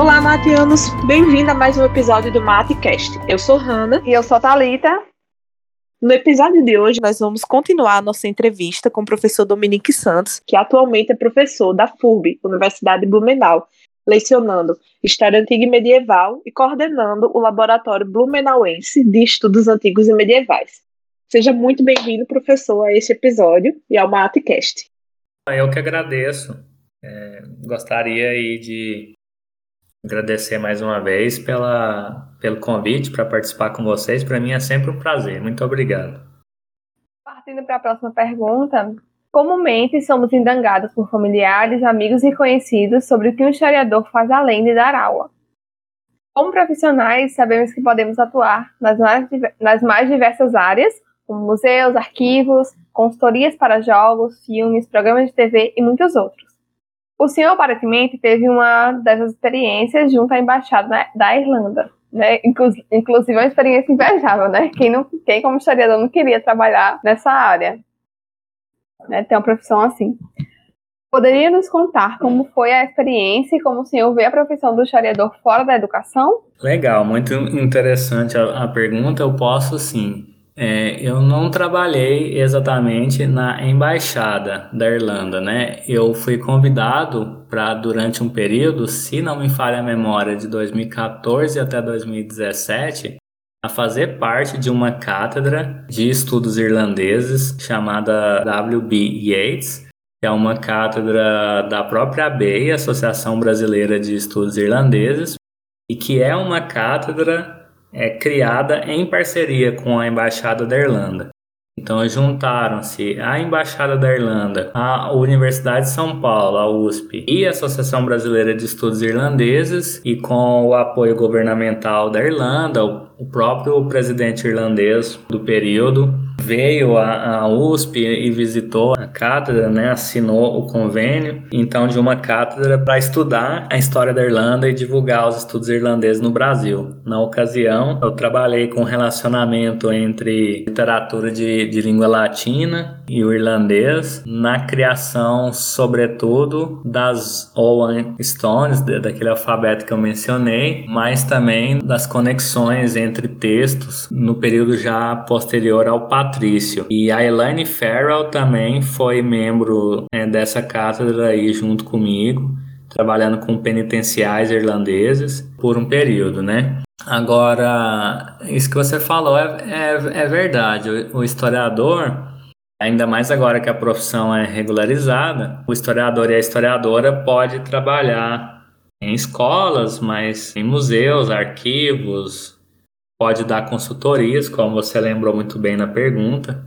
Olá, Matianos! Bem-vindo a mais um episódio do MateCast. Eu sou Hanna. E eu sou Talita. No episódio de hoje, nós vamos continuar a nossa entrevista com o professor Dominique Santos, que atualmente é professor da FURB, Universidade de Blumenau, lecionando História Antiga e Medieval e coordenando o Laboratório Blumenauense de Estudos Antigos e Medievais. Seja muito bem-vindo, professor, a este episódio e ao MateCast. Eu que agradeço. É, gostaria aí de agradecer mais uma vez pela, pelo convite para participar com vocês. Para mim é sempre um prazer. Muito obrigado. Partindo para a próxima pergunta, comumente somos indangados por familiares, amigos e conhecidos sobre o que um historiador faz além de dar aula. Como profissionais, sabemos que podemos atuar nas mais, nas mais diversas áreas, como museus, arquivos, consultorias para jogos, filmes, programas de TV e muitos outros. O senhor aparentemente teve uma dessas experiências junto à embaixada da Irlanda, né? Inclusive uma experiência invejável, né? Quem, não, quem como historiador não queria trabalhar nessa área, né? Ter uma profissão assim. Poderia nos contar como foi a experiência e como o senhor vê a profissão do historiador fora da educação? Legal, muito interessante a, a pergunta. Eu posso sim. É, eu não trabalhei exatamente na embaixada da Irlanda, né? Eu fui convidado para durante um período, se não me falha a memória, de 2014 até 2017, a fazer parte de uma cátedra de estudos irlandeses chamada W.B. Yeats, que é uma cátedra da própria ABEI, Associação Brasileira de Estudos Irlandeses, e que é uma cátedra é criada em parceria com a Embaixada da Irlanda. Então juntaram-se a Embaixada da Irlanda, a Universidade de São Paulo, a USP e a Associação Brasileira de Estudos Irlandeses e com o apoio governamental da Irlanda, o próprio presidente irlandês do período veio à, USP e visitou a cátedra, né, assinou o convênio, então de uma cátedra para estudar a história da Irlanda e divulgar os estudos irlandeses no Brasil. Na ocasião, eu trabalhei com relacionamento entre literatura de, de língua latina e o irlandês na criação, sobretudo, das Owen Stones, daquele alfabeto que eu mencionei, mas também das conexões entre textos no período já posterior ao patrício. E a Elaine Farrell também foi membro né, dessa cátedra aí junto comigo, trabalhando com penitenciais irlandeses por um período, né? Agora, isso que você falou é, é, é verdade. O, o historiador, ainda mais agora que a profissão é regularizada, o historiador e a historiadora pode trabalhar em escolas, mas em museus, arquivos, pode dar consultorias, como você lembrou muito bem na pergunta,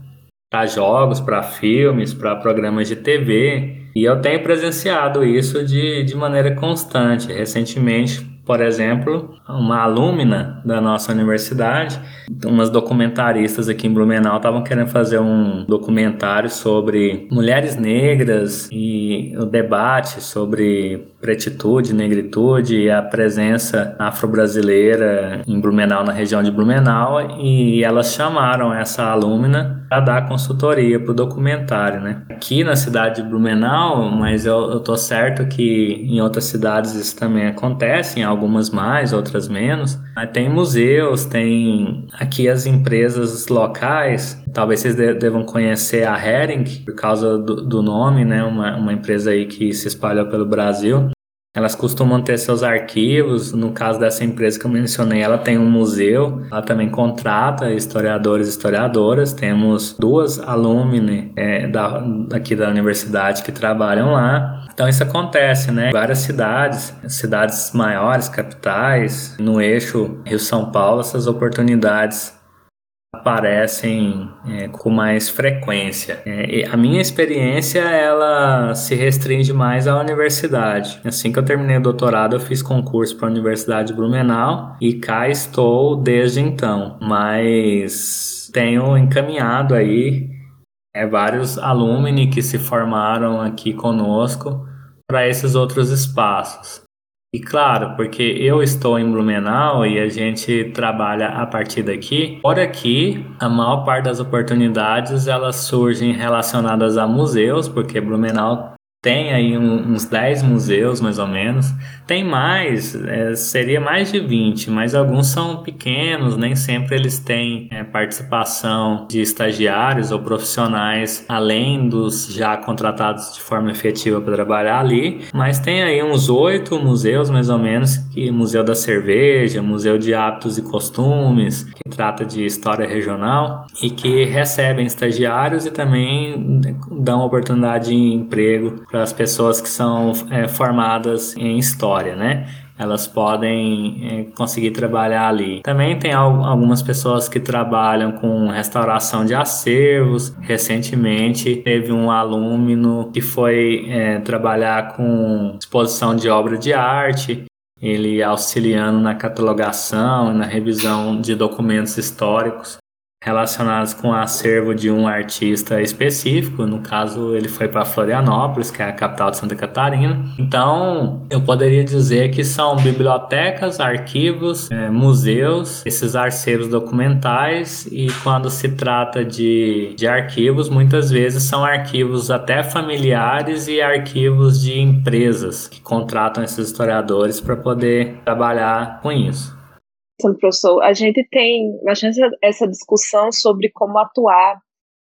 para jogos, para filmes, para programas de TV. E eu tenho presenciado isso de, de maneira constante. Recentemente, por exemplo, uma alumna da nossa universidade, umas documentaristas aqui em Blumenau estavam querendo fazer um documentário sobre mulheres negras e o debate sobre pretitude, negritude e a presença afro-brasileira em Blumenau, na região de Blumenau, e elas chamaram essa alumna para dar consultoria para o documentário, né? Aqui na cidade de Blumenau, mas eu, eu tô certo que em outras cidades isso também acontece, em algumas mais, outras menos. Mas tem museus, tem aqui as empresas locais, talvez vocês devam conhecer a Hering, por causa do, do nome, né? Uma, uma empresa aí que se espalhou pelo Brasil. Elas costumam ter seus arquivos. No caso dessa empresa que eu mencionei, ela tem um museu. Ela também contrata historiadores e historiadoras. Temos duas alumni é, da, aqui da universidade que trabalham lá. Então isso acontece, né? Várias cidades, cidades maiores, capitais, no eixo Rio-São Paulo, essas oportunidades aparecem é, com mais frequência. É, a minha experiência ela se restringe mais à universidade. Assim que eu terminei o doutorado, eu fiz concurso para a Universidade de Blumenau e cá estou desde então. Mas tenho encaminhado aí é, vários alumni que se formaram aqui conosco para esses outros espaços. E claro, porque eu estou em Blumenau e a gente trabalha a partir daqui. Por aqui, a maior parte das oportunidades elas surgem relacionadas a museus, porque Blumenau tem aí uns 10 museus, mais ou menos. Tem mais, é, seria mais de 20, mas alguns são pequenos, nem sempre eles têm é, participação de estagiários ou profissionais, além dos já contratados de forma efetiva para trabalhar ali. Mas tem aí uns oito museus, mais ou menos, que Museu da Cerveja, Museu de Hábitos e Costumes, que trata de história regional e que recebem estagiários e também dão oportunidade de emprego para as pessoas que são é, formadas em história, né? Elas podem é, conseguir trabalhar ali. Também tem algumas pessoas que trabalham com restauração de acervos. Recentemente teve um aluno que foi é, trabalhar com exposição de obra de arte ele auxiliando na catalogação na revisão de documentos históricos relacionados com o acervo de um artista específico. No caso, ele foi para Florianópolis, que é a capital de Santa Catarina. Então, eu poderia dizer que são bibliotecas, arquivos, é, museus, esses arquivos documentais. E quando se trata de, de arquivos, muitas vezes são arquivos até familiares e arquivos de empresas que contratam esses historiadores para poder trabalhar com isso professor, a gente tem bastante essa discussão sobre como atuar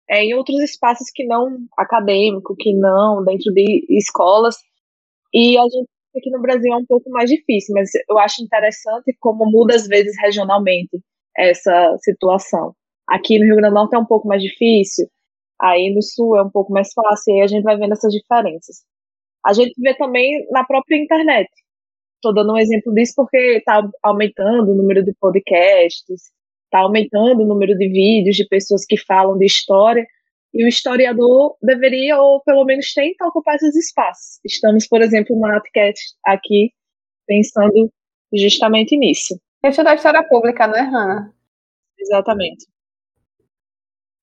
é, em outros espaços que não acadêmico, que não dentro de escolas, e a gente aqui no Brasil é um pouco mais difícil, mas eu acho interessante como muda às vezes regionalmente essa situação. Aqui no Rio Grande do Norte é um pouco mais difícil, aí no Sul é um pouco mais fácil, e aí a gente vai vendo essas diferenças. A gente vê também na própria internet. Estou dando um exemplo disso porque está aumentando o número de podcasts, está aumentando o número de vídeos de pessoas que falam de história, e o historiador deveria, ou pelo menos tenta, ocupar esses espaços. Estamos, por exemplo, no Atcast aqui, pensando justamente nisso. Questão da história pública, não é, Hanna? Exatamente.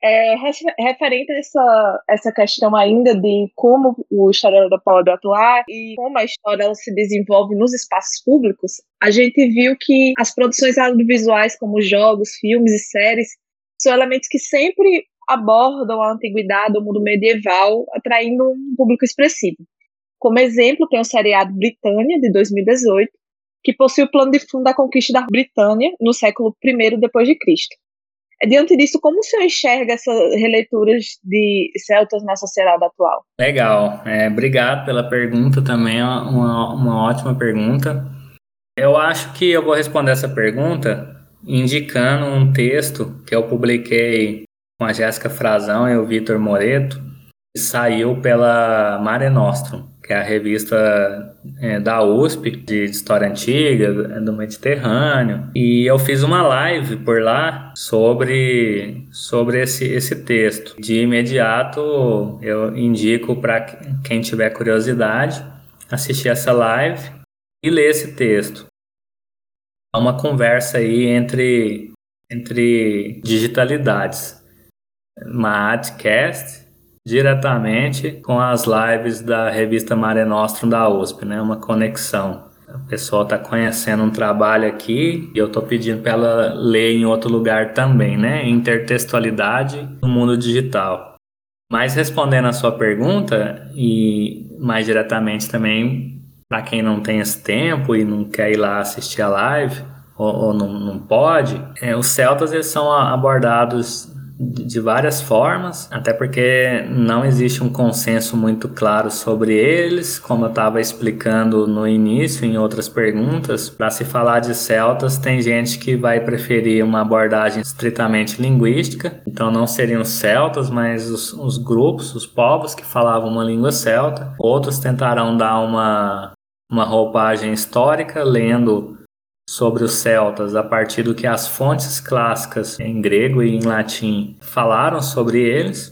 É, referente a essa, essa questão ainda de como o historiador pode atuar e como a história ela se desenvolve nos espaços públicos, a gente viu que as produções audiovisuais, como jogos, filmes e séries, são elementos que sempre abordam a antiguidade, o mundo medieval, atraindo um público expressivo. Como exemplo, tem o seriado Britânia, de 2018, que possui o plano de fundo da conquista da Britânia no século I Cristo. Diante disso, como o senhor enxerga essas releituras de Celtas na sociedade atual? Legal, é, obrigado pela pergunta também, uma, uma ótima pergunta. Eu acho que eu vou responder essa pergunta indicando um texto que eu publiquei com a Jéssica Frazão e o Vitor Moreto, que saiu pela Mare Nostrum que é a revista é, da USP de História Antiga, do Mediterrâneo. E eu fiz uma live por lá sobre, sobre esse, esse texto. De imediato, eu indico para quem tiver curiosidade assistir essa live e ler esse texto. É uma conversa aí entre, entre digitalidades. Uma Adcast diretamente com as lives da revista Mare Nostrum da USP, né? Uma conexão. O pessoal está conhecendo um trabalho aqui e eu estou pedindo para ela ler em outro lugar também, né? Intertextualidade no mundo digital. Mas respondendo a sua pergunta e mais diretamente também para quem não tem esse tempo e não quer ir lá assistir a live ou, ou não, não pode, é, os celtas eles são abordados de várias formas, até porque não existe um consenso muito claro sobre eles, como eu estava explicando no início em outras perguntas. Para se falar de celtas, tem gente que vai preferir uma abordagem estritamente linguística, então não seriam celtas, mas os, os grupos, os povos que falavam uma língua celta. Outros tentarão dar uma, uma roupagem histórica, lendo sobre os celtas a partir do que as fontes clássicas em grego e em latim falaram sobre eles.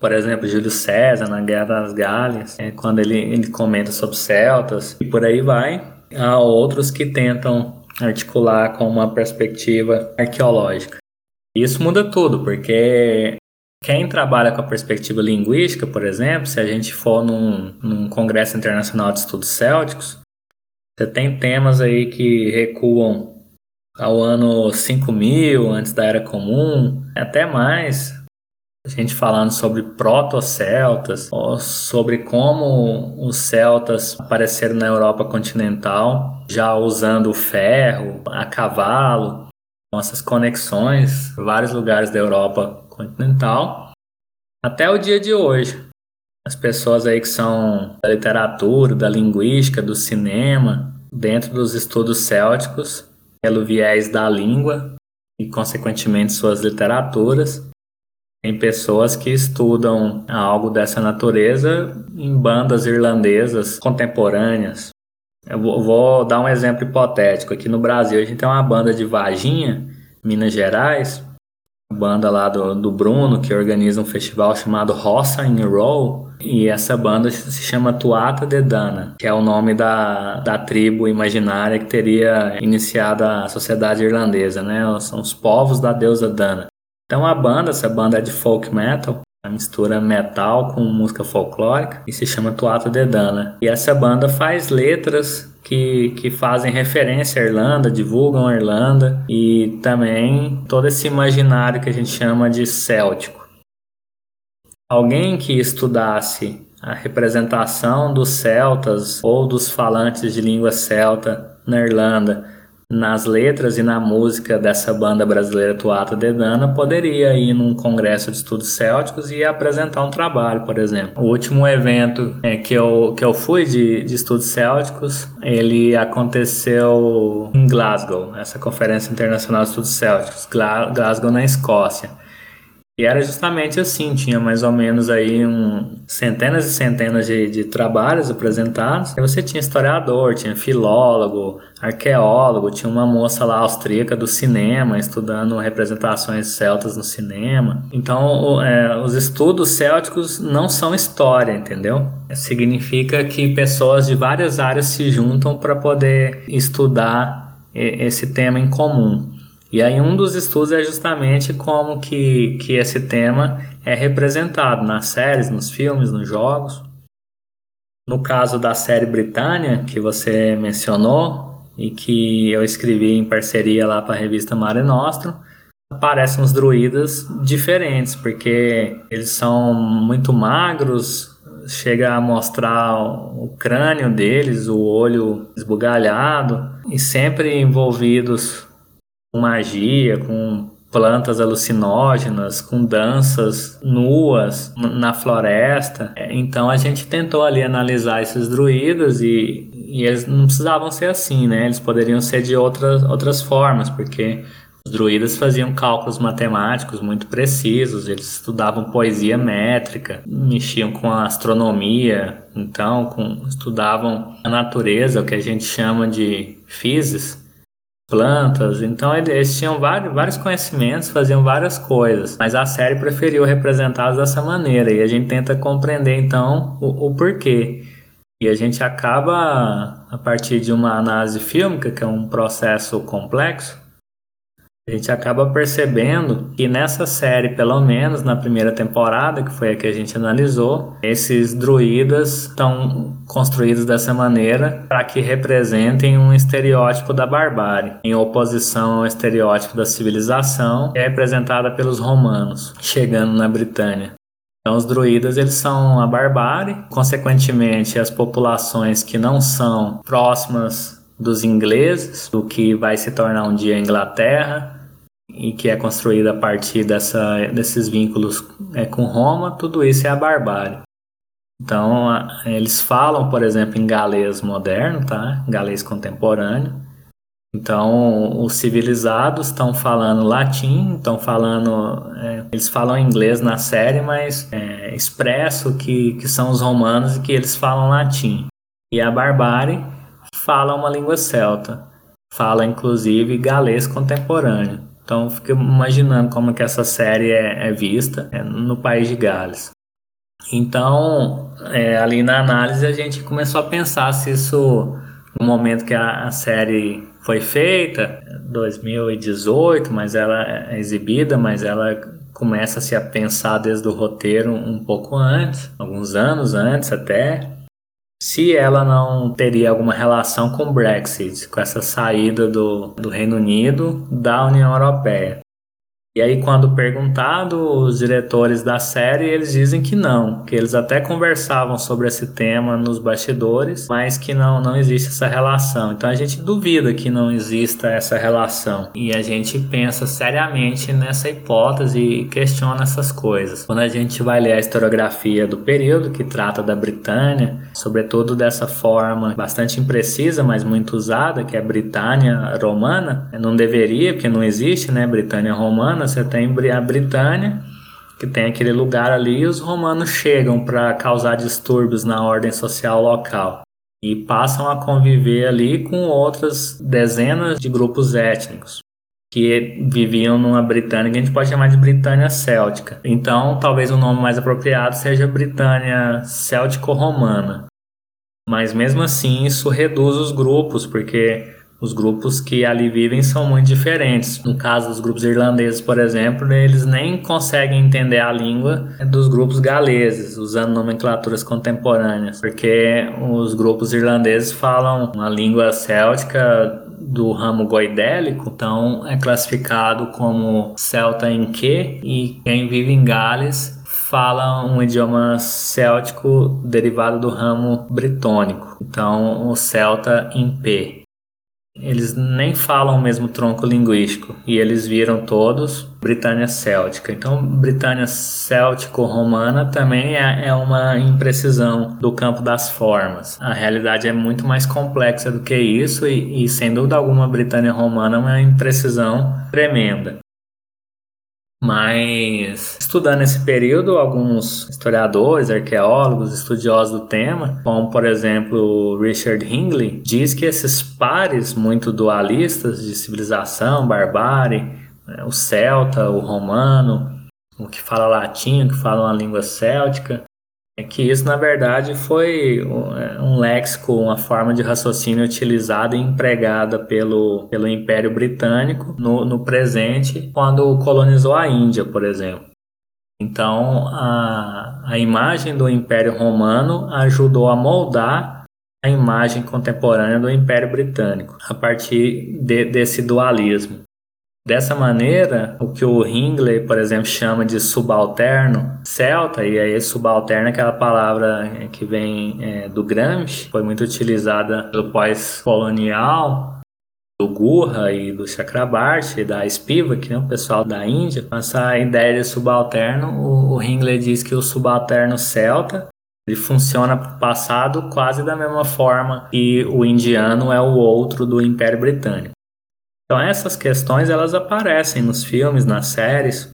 Por exemplo, Júlio César na Guerra das Galhas, é, quando ele, ele comenta sobre celtas e por aí vai. Há outros que tentam articular com uma perspectiva arqueológica. Isso muda tudo, porque quem trabalha com a perspectiva linguística, por exemplo, se a gente for num, num Congresso Internacional de Estudos Célticos, você tem temas aí que recuam ao ano 5000, antes da Era Comum, até mais. gente falando sobre proto-celtas, sobre como os celtas apareceram na Europa continental, já usando o ferro, a cavalo, nossas conexões, vários lugares da Europa continental, até o dia de hoje. As pessoas aí que são da literatura, da linguística, do cinema, dentro dos estudos célticos, pelo viés da língua e, consequentemente, suas literaturas, tem pessoas que estudam algo dessa natureza em bandas irlandesas contemporâneas. Eu vou dar um exemplo hipotético. Aqui no Brasil, a gente tem uma banda de Varginha, Minas Gerais, banda lá do, do Bruno, que organiza um festival chamado Roça in Roll. E essa banda se chama Tuata de Dana, que é o nome da, da tribo imaginária que teria iniciado a sociedade irlandesa, né? São os povos da deusa Dana. Então a banda, essa banda é de folk metal, a mistura metal com música folclórica e se chama Tuata de Dana. E essa banda faz letras que, que fazem referência à Irlanda, divulgam a Irlanda e também todo esse imaginário que a gente chama de céltico. Alguém que estudasse a representação dos celtas ou dos falantes de língua celta na Irlanda nas letras e na música dessa banda brasileira Tuata de Dana, poderia ir num congresso de estudos célticos e apresentar um trabalho, por exemplo. O último evento é, que, eu, que eu fui de, de estudos célticos, ele aconteceu em Glasgow, essa Conferência Internacional de Estudos Célticos, Glasgow na Escócia. E era justamente assim, tinha mais ou menos aí um, centenas e centenas de, de trabalhos apresentados. E você tinha historiador, tinha filólogo, arqueólogo, tinha uma moça lá austríaca do cinema estudando representações celtas no cinema. Então, o, é, os estudos célticos não são história, entendeu? Significa que pessoas de várias áreas se juntam para poder estudar esse tema em comum. E aí um dos estudos é justamente como que, que esse tema é representado nas séries, nos filmes, nos jogos. No caso da série Britânia, que você mencionou, e que eu escrevi em parceria lá para a revista Mare Nostrum, aparecem uns druidas diferentes, porque eles são muito magros, chega a mostrar o crânio deles, o olho esbugalhado, e sempre envolvidos magia, com plantas alucinógenas, com danças nuas na floresta. É, então a gente tentou ali analisar esses druidas e, e eles não precisavam ser assim, né? Eles poderiam ser de outras, outras formas, porque os druidas faziam cálculos matemáticos muito precisos, eles estudavam poesia métrica, mexiam com a astronomia, então com, estudavam a natureza, o que a gente chama de physis, plantas. Então eles tinham vários, vários conhecimentos, faziam várias coisas, mas a série preferiu representá-los dessa maneira e a gente tenta compreender então o, o porquê. E a gente acaba, a partir de uma análise fílmica, que é um processo complexo, a gente acaba percebendo que nessa série, pelo menos na primeira temporada, que foi a que a gente analisou, esses druidas estão construídos dessa maneira para que representem um estereótipo da barbárie, em oposição ao estereótipo da civilização, que é representada pelos romanos, chegando na Britânia. Então, os druidas eles são a barbárie, consequentemente, as populações que não são próximas dos ingleses, do que vai se tornar um dia a Inglaterra, e que é construída a partir dessa, desses vínculos é, com Roma, tudo isso é a barbárie. Então, a, eles falam, por exemplo, em galês moderno, tá? galês contemporâneo. Então, os civilizados estão falando latim, estão falando. É, eles falam inglês na série, mas é, expresso que, que são os romanos e que eles falam latim. E a barbárie fala uma língua celta, fala inclusive galês contemporâneo. Então fico imaginando como que essa série é, é vista é, no país de Gales. Então, é, ali na análise a gente começou a pensar se isso, no momento que a, a série foi feita, 2018, mas ela é exibida, mas ela começa-se a pensar desde o roteiro um pouco antes, alguns anos antes até, se ela não teria alguma relação com o Brexit, com essa saída do, do Reino Unido da União Europeia. E aí, quando perguntado, os diretores da série, eles dizem que não, que eles até conversavam sobre esse tema nos bastidores, mas que não, não existe essa relação. Então a gente duvida que não exista essa relação. E a gente pensa seriamente nessa hipótese e questiona essas coisas. Quando a gente vai ler a historiografia do período, que trata da Britânia, sobretudo dessa forma bastante imprecisa, mas muito usada, que é Britânia romana, não deveria, porque não existe, né, Britânia romana você tem a Britânia, que tem aquele lugar ali, e os romanos chegam para causar distúrbios na ordem social local e passam a conviver ali com outras dezenas de grupos étnicos que viviam numa Britânia que a gente pode chamar de Britânia Céltica. Então, talvez o nome mais apropriado seja Britânia Céltico-Romana. Mas mesmo assim, isso reduz os grupos, porque os grupos que ali vivem são muito diferentes. No caso dos grupos irlandeses, por exemplo, eles nem conseguem entender a língua dos grupos galeses, usando nomenclaturas contemporâneas, porque os grupos irlandeses falam uma língua céltica do ramo goidélico, então é classificado como celta em que e quem vive em Gales fala um idioma céltico derivado do ramo britônico, então o celta em P. Eles nem falam o mesmo tronco linguístico e eles viram todos Britânia Céltica. Então, Britânia Céltico-Romana também é, é uma imprecisão do campo das formas. A realidade é muito mais complexa do que isso e, e sem dúvida alguma, Britânia Romana é uma imprecisão tremenda. Mas, estudando esse período, alguns historiadores, arqueólogos, estudiosos do tema, como por exemplo Richard Hingley, diz que esses pares muito dualistas de civilização, barbárie, né, o celta, o romano, o que fala latim, o que fala uma língua céltica, é que isso, na verdade, foi é, um léxico, uma forma de raciocínio utilizada e empregada pelo, pelo Império Britânico no, no presente, quando colonizou a Índia, por exemplo. Então, a, a imagem do Império Romano ajudou a moldar a imagem contemporânea do Império Britânico, a partir de, desse dualismo. Dessa maneira, o que o Hingley, por exemplo, chama de subalterno celta, e aí subalterno é aquela palavra que vem é, do Gramsci, foi muito utilizada pelo pós-colonial, do Gurra e do Chakrabarti da Spivak, né, o pessoal da Índia. Essa ideia de subalterno, o, o Hingley diz que o subalterno celta ele funciona passado quase da mesma forma que o indiano é o outro do Império Britânico. Então essas questões elas aparecem nos filmes, nas séries.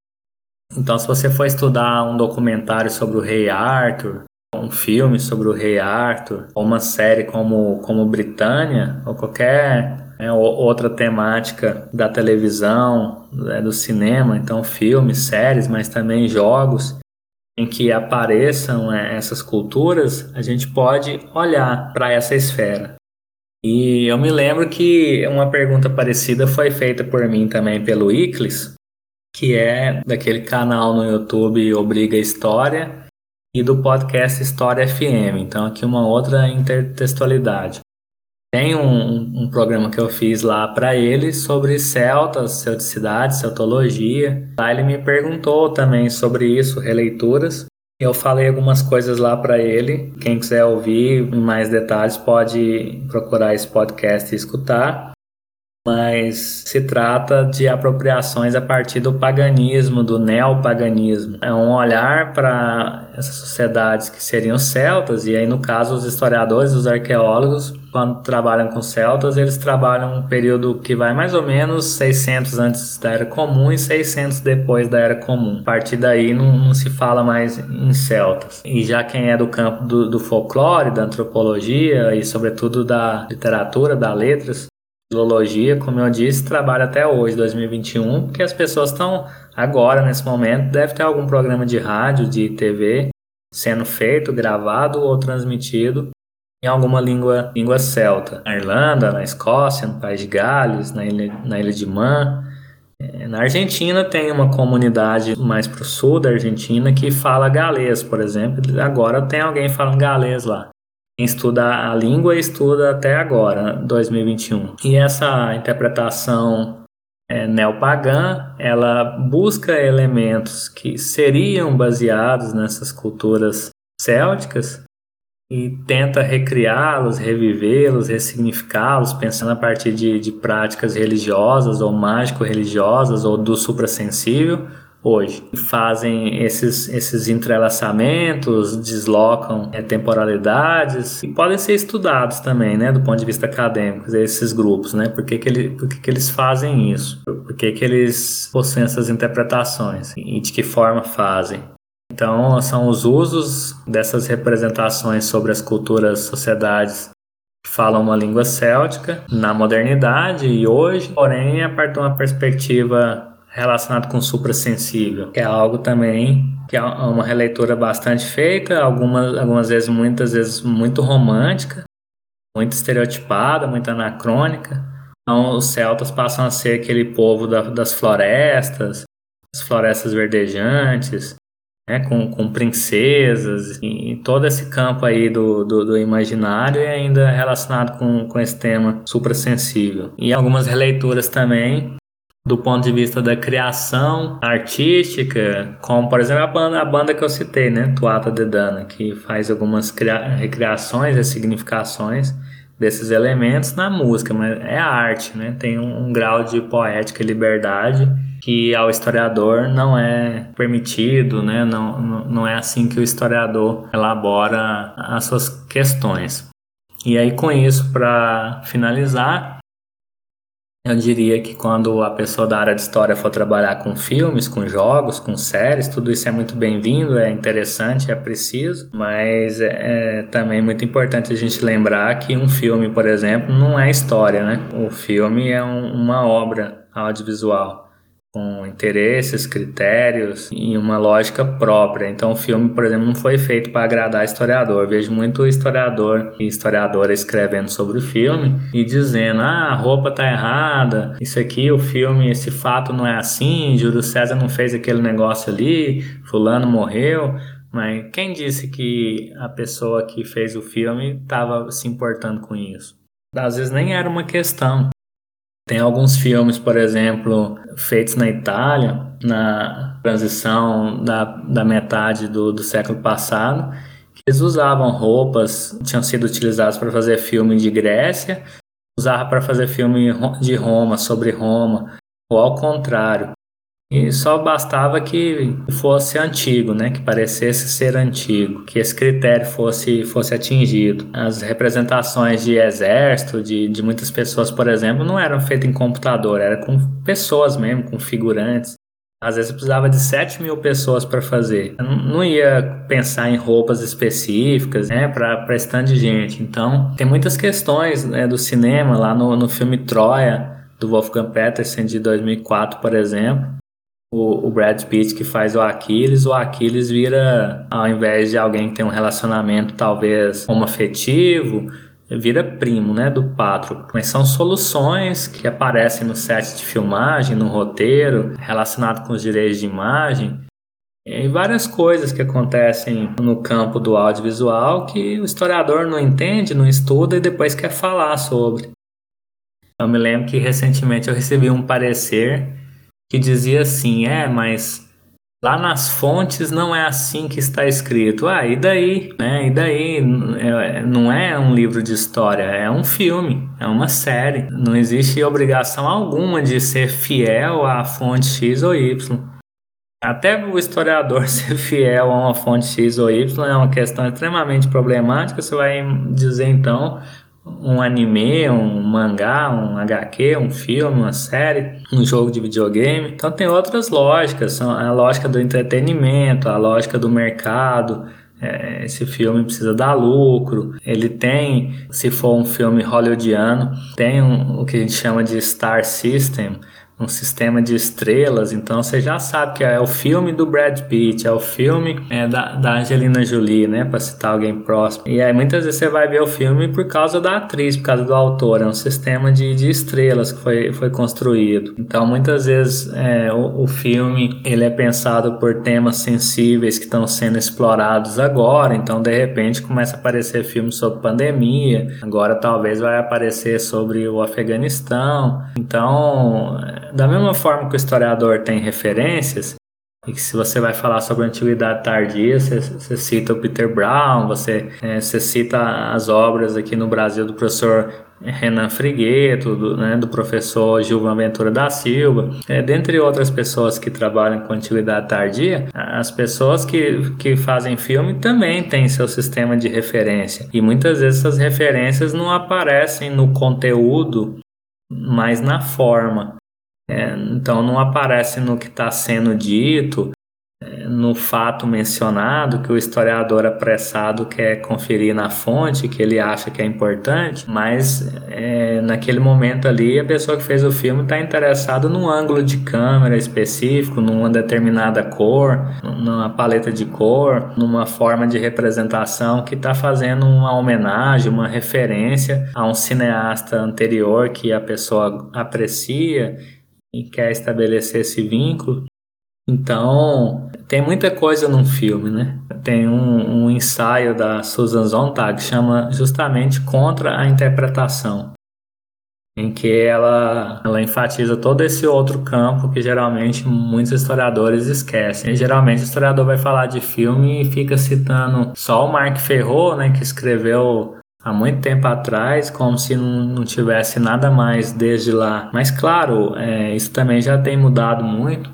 Então se você for estudar um documentário sobre o Rei Arthur, um filme sobre o Rei Arthur, ou uma série como, como Britânia, ou qualquer né, outra temática da televisão, né, do cinema, então filmes, séries, mas também jogos em que apareçam é, essas culturas, a gente pode olhar para essa esfera. E eu me lembro que uma pergunta parecida foi feita por mim também pelo Iclis, que é daquele canal no YouTube Obriga História e do podcast História FM. Então aqui uma outra intertextualidade. Tem um, um programa que eu fiz lá para ele sobre celtas, celticidade, celtologia. Lá ele me perguntou também sobre isso, releituras. Eu falei algumas coisas lá para ele. Quem quiser ouvir mais detalhes pode procurar esse podcast e escutar mas se trata de apropriações a partir do paganismo, do neopaganismo. É um olhar para essas sociedades que seriam celtas, e aí, no caso, os historiadores, os arqueólogos, quando trabalham com celtas, eles trabalham um período que vai mais ou menos 600 antes da Era Comum e 600 depois da Era Comum. A partir daí, não, não se fala mais em celtas. E já quem é do campo do, do folclore, da antropologia e, sobretudo, da literatura, da letras, filologia, como eu disse, trabalha até hoje, 2021, porque as pessoas estão agora, nesse momento, deve ter algum programa de rádio, de TV sendo feito, gravado ou transmitido em alguma língua, língua celta. Na Irlanda, na Escócia, no País de Gales, na ilha, na ilha de Man. É, na Argentina tem uma comunidade mais para o sul da Argentina que fala galês, por exemplo. Agora tem alguém falando galês lá. Quem estuda a língua estuda até agora, 2021. E essa interpretação é, neopagã, ela busca elementos que seriam baseados nessas culturas célticas e tenta recriá-los, revivê-los, ressignificá-los, pensando a partir de, de práticas religiosas ou mágico-religiosas ou do suprassensível, hoje. Fazem esses, esses entrelaçamentos, deslocam é, temporalidades e podem ser estudados também, né, do ponto de vista acadêmico, esses grupos, né, por que, que, ele, por que, que eles fazem isso, por que, que eles possuem essas interpretações e de que forma fazem. Então, são os usos dessas representações sobre as culturas, sociedades que falam uma língua céltica na modernidade e hoje, porém, a partir de uma perspectiva relacionado com suprassensível, que é algo também que é uma releitura bastante feita, algumas, algumas vezes, muitas vezes muito romântica, muito estereotipada, muito anacrônica. Então, os celtas passam a ser aquele povo da, das florestas, as florestas verdejantes, né, com, com princesas, e, todo esse campo aí do, do, do, imaginário e ainda relacionado com, com esse tema suprassensível. E algumas releituras também do ponto de vista da criação artística, como por exemplo a banda, a banda que eu citei, né, Tuata de Dana, que faz algumas recriações e significações desses elementos na música, mas é arte, né? Tem um, um grau de poética e liberdade que ao historiador não é permitido, né? Não, não, é assim que o historiador elabora as suas questões. E aí com isso, para finalizar, eu diria que quando a pessoa da área de história for trabalhar com filmes, com jogos, com séries, tudo isso é muito bem-vindo, é interessante, é preciso, mas é, é também muito importante a gente lembrar que um filme, por exemplo, não é história, né? O filme é um, uma obra audiovisual com interesses, critérios e uma lógica própria. Então, o filme, por exemplo, não foi feito para agradar historiador. Eu vejo muito historiador e historiadora escrevendo sobre o filme e dizendo: ah, a roupa tá errada, isso aqui, o filme, esse fato não é assim, Júlio César não fez aquele negócio ali, Fulano morreu. Mas quem disse que a pessoa que fez o filme estava se importando com isso? Às vezes nem era uma questão. Tem alguns filmes, por exemplo, feitos na Itália, na transição da, da metade do, do século passado, que eles usavam roupas, tinham sido utilizadas para fazer filme de Grécia, usavam para fazer filme de Roma, sobre Roma, ou ao contrário. E só bastava que fosse antigo, né? Que parecesse ser antigo, que esse critério fosse, fosse atingido. As representações de exército, de, de muitas pessoas, por exemplo, não eram feitas em computador, era com pessoas mesmo, com figurantes. Às vezes precisava de 7 mil pessoas para fazer. Eu não ia pensar em roupas específicas, né, para tanto de gente. Então, tem muitas questões né, do cinema, lá no, no filme Troia, do Wolfgang Petersen, de 2004, por exemplo o, o, Brad Pitt que faz o Aquiles, o Aquiles vira, ao invés de alguém que tem um relacionamento talvez homoafetivo, vira primo, né, do Patroclo. Mas são soluções que aparecem no set de filmagem, no roteiro, relacionado com os direitos de imagem, e várias coisas que acontecem no campo do audiovisual que o historiador não entende, não estuda e depois quer falar sobre. Eu me lembro que recentemente eu recebi um parecer que dizia assim: é, mas lá nas fontes não é assim que está escrito. Ah, e daí? Né? E daí? É, não é um livro de história, é um filme, é uma série. Não existe obrigação alguma de ser fiel à fonte X ou Y. Até o historiador ser fiel a uma fonte X ou Y é uma questão extremamente problemática. Você vai dizer então um anime, um mangá, um HQ, um filme, uma série, um jogo de videogame. Então tem outras lógicas, são a lógica do entretenimento, a lógica do mercado. É, esse filme precisa dar lucro. Ele tem, se for um filme hollywoodiano, tem um, o que a gente chama de star system, um sistema de estrelas, então você já sabe que é o filme do Brad Pitt, é o filme é, da, da Angelina Jolie, né, para citar alguém próximo. E aí muitas vezes você vai ver o filme por causa da atriz, por causa do autor, é um sistema de, de estrelas que foi, foi construído. Então muitas vezes é, o, o filme ele é pensado por temas sensíveis que estão sendo explorados agora, então de repente começa a aparecer filmes sobre pandemia, agora talvez vai aparecer sobre o Afeganistão, então da mesma forma que o historiador tem referências, e que se você vai falar sobre a antiguidade tardia, você, você cita o Peter Brown, você, é, você cita as obras aqui no Brasil do professor Renan Frigueto, do, né, do professor Gilvan Ventura da Silva, é, dentre outras pessoas que trabalham com antiguidade tardia, as pessoas que, que fazem filme também têm seu sistema de referência. E muitas vezes essas referências não aparecem no conteúdo, mas na forma. É, então não aparece no que está sendo dito, é, no fato mencionado que o historiador apressado quer conferir na fonte, que ele acha que é importante, mas é, naquele momento ali a pessoa que fez o filme está interessada num ângulo de câmera específico, numa determinada cor, numa paleta de cor, numa forma de representação que está fazendo uma homenagem, uma referência a um cineasta anterior que a pessoa aprecia e quer estabelecer esse vínculo. Então, tem muita coisa num filme, né? Tem um, um ensaio da Susan Sontag que chama justamente Contra a Interpretação, em que ela, ela enfatiza todo esse outro campo que geralmente muitos historiadores esquecem. E, geralmente o historiador vai falar de filme e fica citando só o Mark Ferro, né, que escreveu há muito tempo atrás, como se não, tivesse nada mais desde lá. Mas claro, é, isso também já tem mudado muito.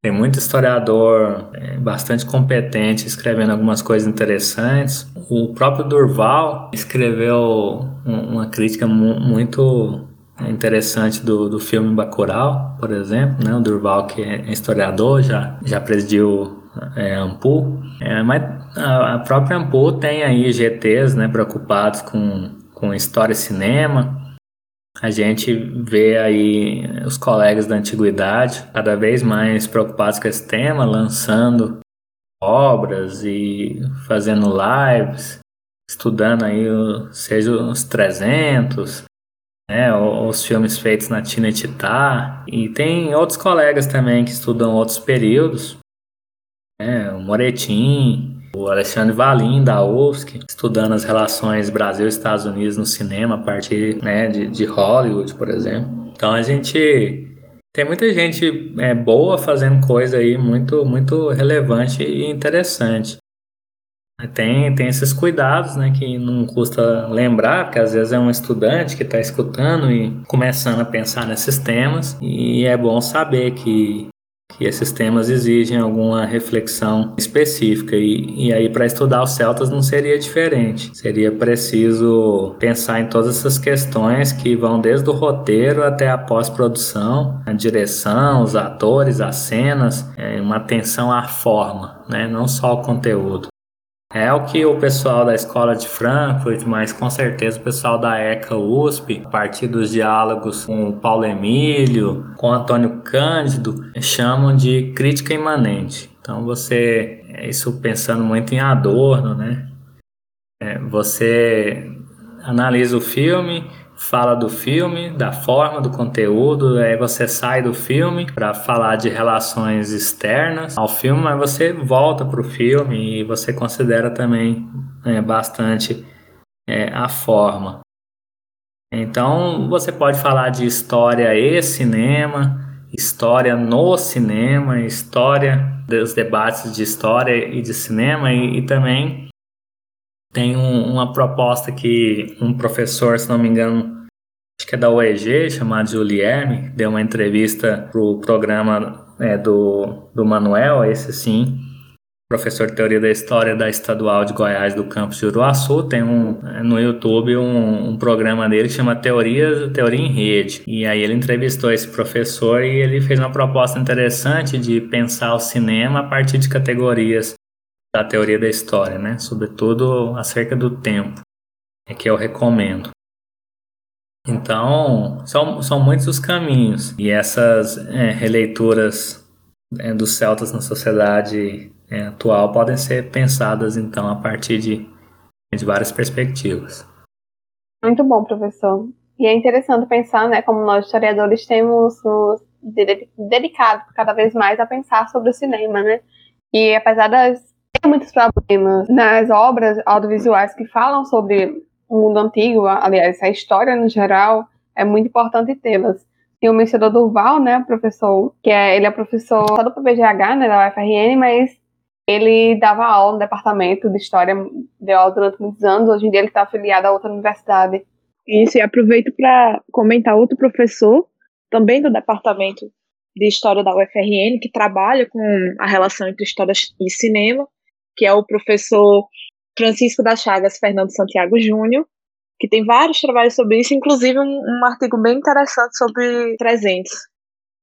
Tem muito historiador é, bastante competente escrevendo algumas coisas interessantes. O próprio Durval escreveu uma crítica mu muito interessante do, do filme Bacurau, por exemplo. Né? O Durval, que é historiador, já, já presidiu é, Ampul. É, mas a, própria Ampul tem aí GTs né, preocupados com, com história e cinema. A gente vê aí os colegas da antiguidade cada vez mais preocupados com esse tema, lançando obras e fazendo lives, estudando aí seja os 300, né, os filmes feitos na Tinetitá. E tem outros colegas também que estudam outros períodos, né, o Moretim, o Alexandre Valim, da UFSC, estudando as relações Brasil-Estados Unidos no cinema a partir né, de, de Hollywood, por exemplo. Então a gente tem muita gente é, boa fazendo coisa aí muito, muito relevante e interessante. Tem, tem esses cuidados, né, que não custa lembrar, porque às vezes é um estudante que está escutando e começando a pensar nesses temas, e é bom saber que que esses temas exigem alguma reflexão específica. E, e aí, para estudar os celtas, não seria diferente. Seria preciso pensar em todas essas questões que vão desde o roteiro até a pós-produção, a direção, os atores, as cenas, é, uma atenção à forma, né? não só ao conteúdo. É o que o pessoal da escola de Frankfurt, mas com certeza o pessoal da ECA USP, a partir dos diálogos com o Paulo Emílio, com o Antônio Cândido, chamam de crítica imanente. Então você, isso pensando muito em Adorno, né? É, você analisa o filme, fala do filme, da forma, do conteúdo, aí você sai do filme para falar de relações externas ao filme, mas você volta para o filme e você considera também é, bastante é, a forma. Então você pode falar de história e cinema, história no cinema, história dos debates de história e de cinema e, e também tem um, uma proposta que um professor, se não me engano, acho que é da UEG, chamado Julierme, deu uma entrevista para o programa é, do, do Manuel, esse sim, professor de Teoria da História da Estadual de Goiás do campus de Uruaçu, tem um, no YouTube um, um, programa dele que chama Teoria, Teoria em Rede. E aí ele entrevistou esse professor e ele fez uma proposta interessante de pensar o cinema a partir de categorias da teoria da história, né? Sobretudo acerca do tempo, é que eu recomendo. Então, são, são muitos os caminhos. E essas é, releituras é, dos celtas na sociedade é, atual podem ser pensadas, então, a partir de, de várias perspectivas. Muito bom, professor. E é interessante pensar, né, como nós historiadores temos nos dedicado cada vez mais a pensar sobre o cinema, né? E apesar das muitos problemas nas obras audiovisuais que falam sobre o mundo antigo, aliás, a história no geral, é muito importante tê-las. Tinha o mencionador Durval, né, professor, que é, ele é professor só do PBGH, né, da UFRN, mas ele dava aula no departamento de História, deu aula durante muitos anos, hoje em dia ele está afiliado a outra universidade. Isso, e aproveito para comentar outro professor, também do departamento de História da UFRN, que trabalha com a relação entre história e cinema, que é o professor Francisco das Chagas Fernando Santiago Júnior, que tem vários trabalhos sobre isso, inclusive um, um artigo bem interessante sobre presentes,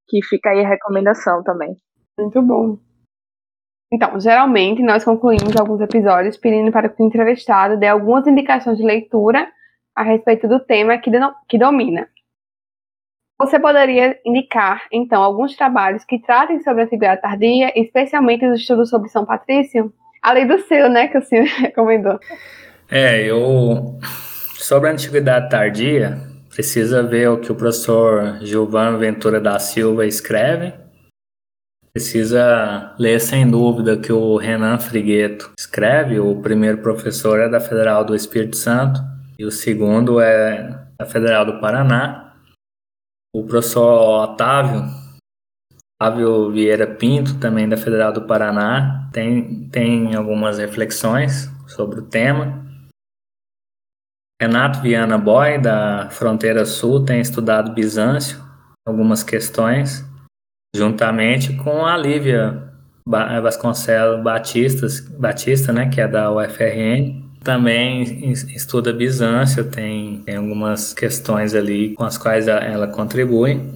que fica aí a recomendação também. Muito bom. Então, geralmente nós concluímos alguns episódios pedindo para que o entrevistado dê algumas indicações de leitura a respeito do tema que, que domina. Você poderia indicar, então, alguns trabalhos que tratem sobre a antiguidade tardia, especialmente os estudos sobre São Patrício? Além do seu, né, que o senhor recomendou. É, eu. Sobre a antiguidade tardia, precisa ver o que o professor Gilvan Ventura da Silva escreve. Precisa ler sem dúvida que o Renan Frigueto escreve. O primeiro professor é da Federal do Espírito Santo e o segundo é da Federal do Paraná. O professor Otávio Flávio Vieira Pinto, também da Federal do Paraná, tem, tem algumas reflexões sobre o tema. Renato Viana Boy, da Fronteira Sul, tem estudado Bizâncio, algumas questões, juntamente com a Lívia Vasconcelos Batistas, Batista, né, que é da UFRN, também estuda Bizâncio, tem, tem algumas questões ali com as quais ela contribui.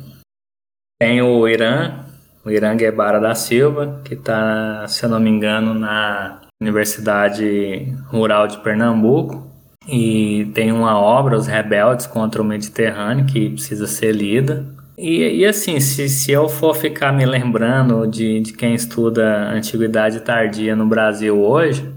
Tem o Irã, Irã Guevara da Silva, que está, se eu não me engano, na Universidade Rural de Pernambuco. E tem uma obra, Os Rebeldes contra o Mediterrâneo, que precisa ser lida. E, e assim, se, se eu for ficar me lembrando de, de quem estuda Antiguidade Tardia no Brasil hoje,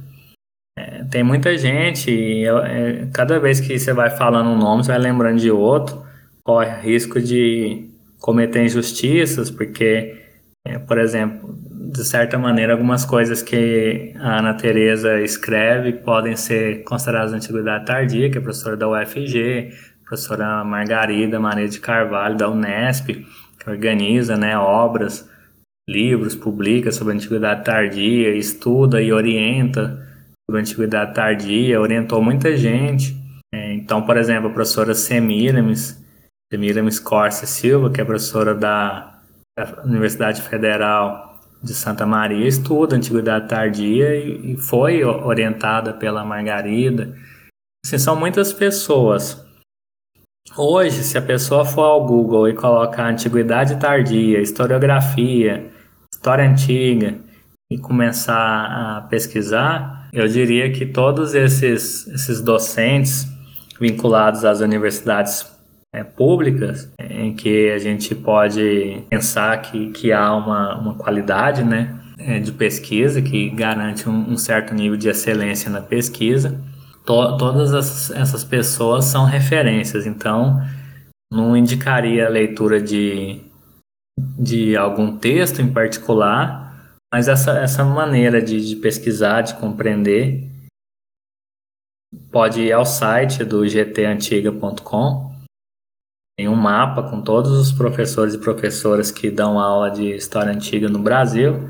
é, tem muita gente, e eu, é, cada vez que você vai falando um nome, você vai lembrando de outro, corre risco de cometer injustiças, porque é, por exemplo, de certa maneira, algumas coisas que a Ana Teresa escreve podem ser consideradas antiguidade tardia, que é professora da UFG, professora Margarida Maria de Carvalho, da Unesp, que organiza né, obras, livros, publica sobre a antiguidade tardia, estuda e orienta sobre a antiguidade tardia, orientou muita gente. É, então, por exemplo, a professora Semiramis, Semiramis Corsa Silva, que é professora da a Universidade Federal de Santa Maria estuda Antiguidade Tardia e foi orientada pela Margarida. Assim, são muitas pessoas. Hoje, se a pessoa for ao Google e colocar Antiguidade Tardia, historiografia, história antiga e começar a pesquisar, eu diria que todos esses, esses docentes vinculados às universidades é, públicas em que a gente pode pensar que, que há uma, uma qualidade né, é, de pesquisa que garante um, um, certo nível de excelência na pesquisa. To, todas as, essas pessoas são referências, então não indicaria a leitura de, de algum texto em particular, mas essa, essa maneira de, de pesquisar, de compreender, pode ir ao site do gtantiga.com tem um mapa com todos os professores e professoras que dão aula de história antiga no Brasil.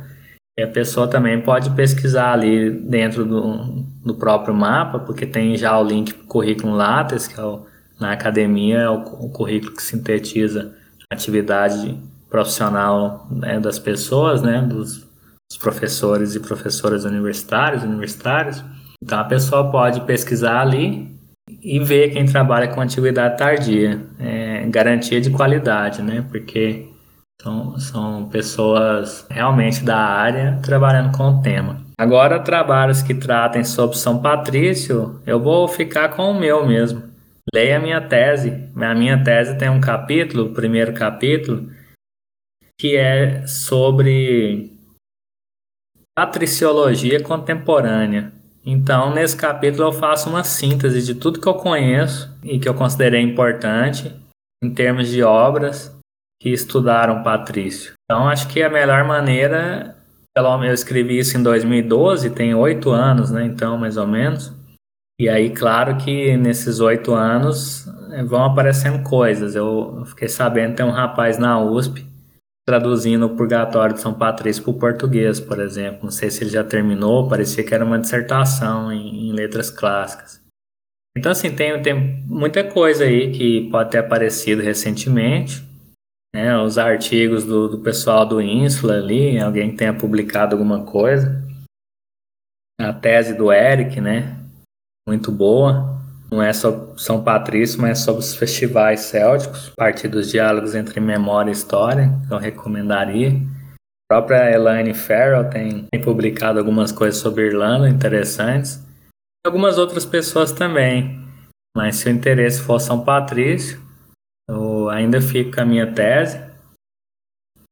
E a pessoa também pode pesquisar ali dentro do, do próprio mapa, porque tem já o link para o currículo Lattes, que é o, na academia é o, o, currículo que sintetiza a atividade profissional né, das pessoas, né, dos, dos professores e professoras universitários, universitários. Então a pessoa pode pesquisar ali e ver quem trabalha com antiguidade tardia. É, garantia de qualidade, né? Porque são, pessoas realmente da área trabalhando com o tema. Agora, trabalhos que tratem sobre São Patrício, eu vou ficar com o meu mesmo. Leia a minha tese. A minha tese tem um capítulo, o primeiro capítulo, que é sobre patriciologia contemporânea. Então, nesse capítulo, eu faço uma síntese de tudo que eu conheço e que eu considerei importante em termos de obras que estudaram Patrício. Então, acho que a melhor maneira, eu escrevi isso em 2012, tem oito anos, né? Então, mais ou menos. E aí, claro que nesses oito anos eh, vão aparecendo coisas. Eu fiquei sabendo que tem um rapaz na USP traduzindo o Purgatório de São Patrício para o português, por exemplo. Não sei se ele já terminou, parecia que era uma dissertação em, em letras clássicas. Então, assim, tem, tem muita coisa aí que pode ter aparecido recentemente. Né? Os artigos do, do pessoal do Ínsula ali, alguém tenha publicado alguma coisa. A tese do Eric, né? Muito boa. Não é só São Patrício, mas é sobre os festivais célticos, partir dos diálogos entre memória e história, que eu recomendaria. A própria Elaine Farrell tem, tem publicado algumas coisas sobre Irlanda interessantes algumas outras pessoas também. Mas se o interesse for São Patrício, eu ainda fico com a minha tese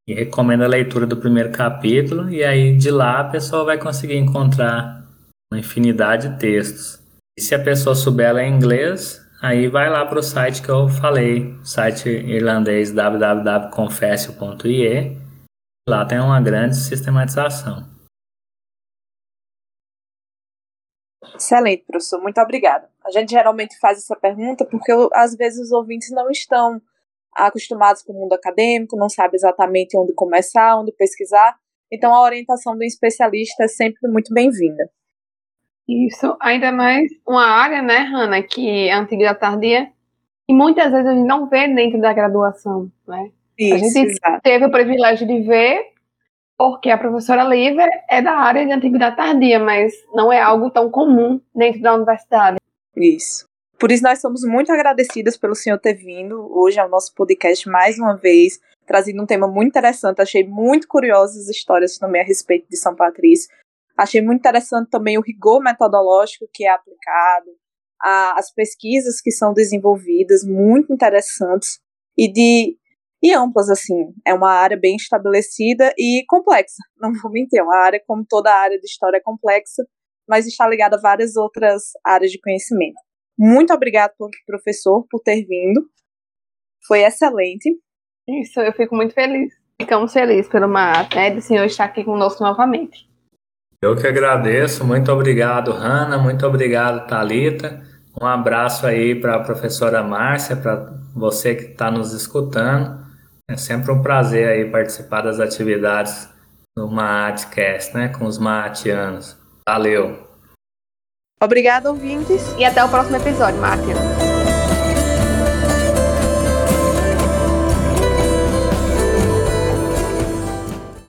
e recomendo a leitura do primeiro capítulo e aí de lá a pessoa vai conseguir encontrar uma infinidade de textos. E se a pessoa souber ler inglês, aí vai lá para o site que eu falei, site irlandês www.confessio.ie. Lá tem uma grande sistematização. Excelente, professor. Muito obrigada. A gente geralmente faz essa pergunta porque às vezes os ouvintes não estão acostumados com o mundo acadêmico, não sabem exatamente onde começar, onde pesquisar. Então a orientação do especialista é sempre muito bem-vinda. Isso, ainda mais uma área, né, Hanna, que é a antiguidade tardia, e muitas vezes a gente não vê dentro da graduação, né? Isso, a gente exato. teve o privilégio de ver porque a professora Lívia é da área de antiguidade tardia, mas não é algo tão comum dentro da universidade. Isso. Por isso nós somos muito agradecidas pelo senhor ter vindo hoje ao nosso podcast mais uma vez, trazendo um tema muito interessante. Achei muito curiosas as histórias também a respeito de São Patrício. Achei muito interessante também o rigor metodológico que é aplicado, a, as pesquisas que são desenvolvidas, muito interessantes, e de e amplas, assim. É uma área bem estabelecida e complexa, não vou mentir. É uma área, como toda área de história, é complexa, mas está ligada a várias outras áreas de conhecimento. Muito obrigada, professor, por ter vindo. Foi excelente. Isso, eu fico muito feliz. Ficamos felizes pelo MAT, né, do senhor estar aqui conosco novamente. Eu que agradeço. Muito obrigado, Hanna. Muito obrigado, Talita. Um abraço aí para a professora Márcia, para você que está nos escutando. É sempre um prazer aí participar das atividades do Maatcast, né, com os maatianos. Valeu! Obrigada, ouvintes. E até o próximo episódio, Máquina.